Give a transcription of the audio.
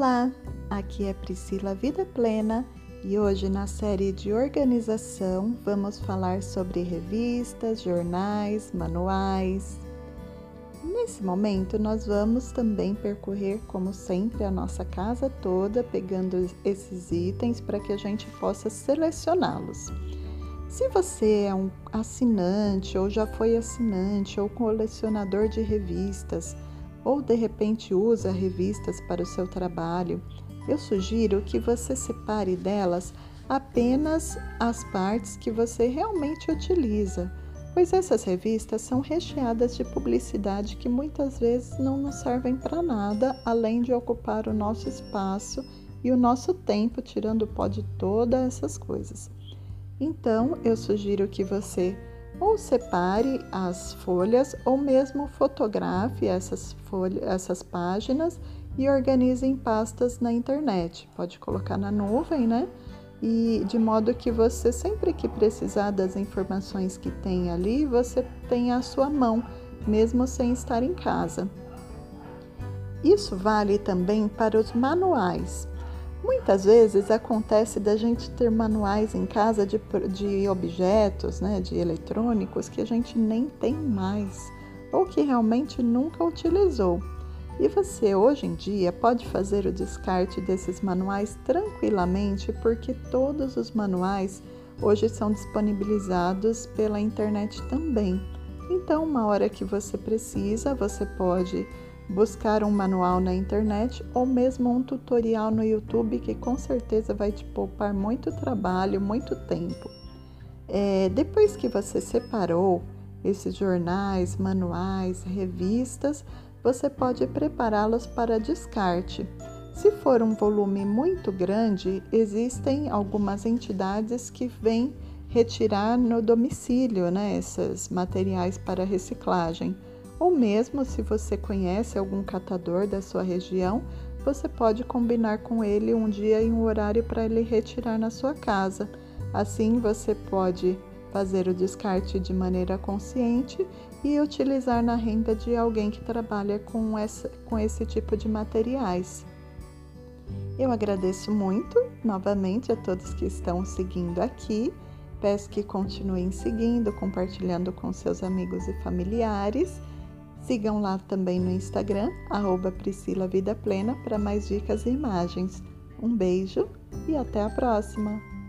Olá, aqui é Priscila Vida Plena e hoje na série de organização vamos falar sobre revistas, jornais, manuais. Nesse momento, nós vamos também percorrer, como sempre, a nossa casa toda, pegando esses itens para que a gente possa selecioná-los. Se você é um assinante ou já foi assinante ou colecionador de revistas, ou de repente usa revistas para o seu trabalho, eu sugiro que você separe delas apenas as partes que você realmente utiliza, pois essas revistas são recheadas de publicidade que muitas vezes não nos servem para nada além de ocupar o nosso espaço e o nosso tempo, tirando o pó de todas essas coisas. Então, eu sugiro que você ou separe as folhas ou mesmo fotografe essas, folhas, essas páginas e organize em pastas na internet. Pode colocar na nuvem, né? E de modo que você, sempre que precisar das informações que tem ali, você tenha à sua mão, mesmo sem estar em casa. Isso vale também para os manuais. Muitas vezes acontece da gente ter manuais em casa de, de objetos, né, de eletrônicos que a gente nem tem mais ou que realmente nunca utilizou. E você hoje em dia pode fazer o descarte desses manuais tranquilamente, porque todos os manuais hoje são disponibilizados pela internet também. Então, uma hora que você precisa, você pode buscar um manual na internet ou mesmo um tutorial no YouTube que com certeza vai te poupar muito trabalho, muito tempo. É, depois que você separou esses jornais, manuais, revistas, você pode prepará-los para descarte. Se for um volume muito grande, existem algumas entidades que vêm retirar no domicílio né, esses materiais para reciclagem ou mesmo se você conhece algum catador da sua região, você pode combinar com ele um dia e um horário para ele retirar na sua casa. Assim você pode fazer o descarte de maneira consciente e utilizar na renda de alguém que trabalha com, essa, com esse tipo de materiais. Eu agradeço muito novamente a todos que estão seguindo aqui. Peço que continuem seguindo, compartilhando com seus amigos e familiares Sigam lá também no Instagram, arroba Priscila Vida Plena, para mais dicas e imagens. Um beijo e até a próxima!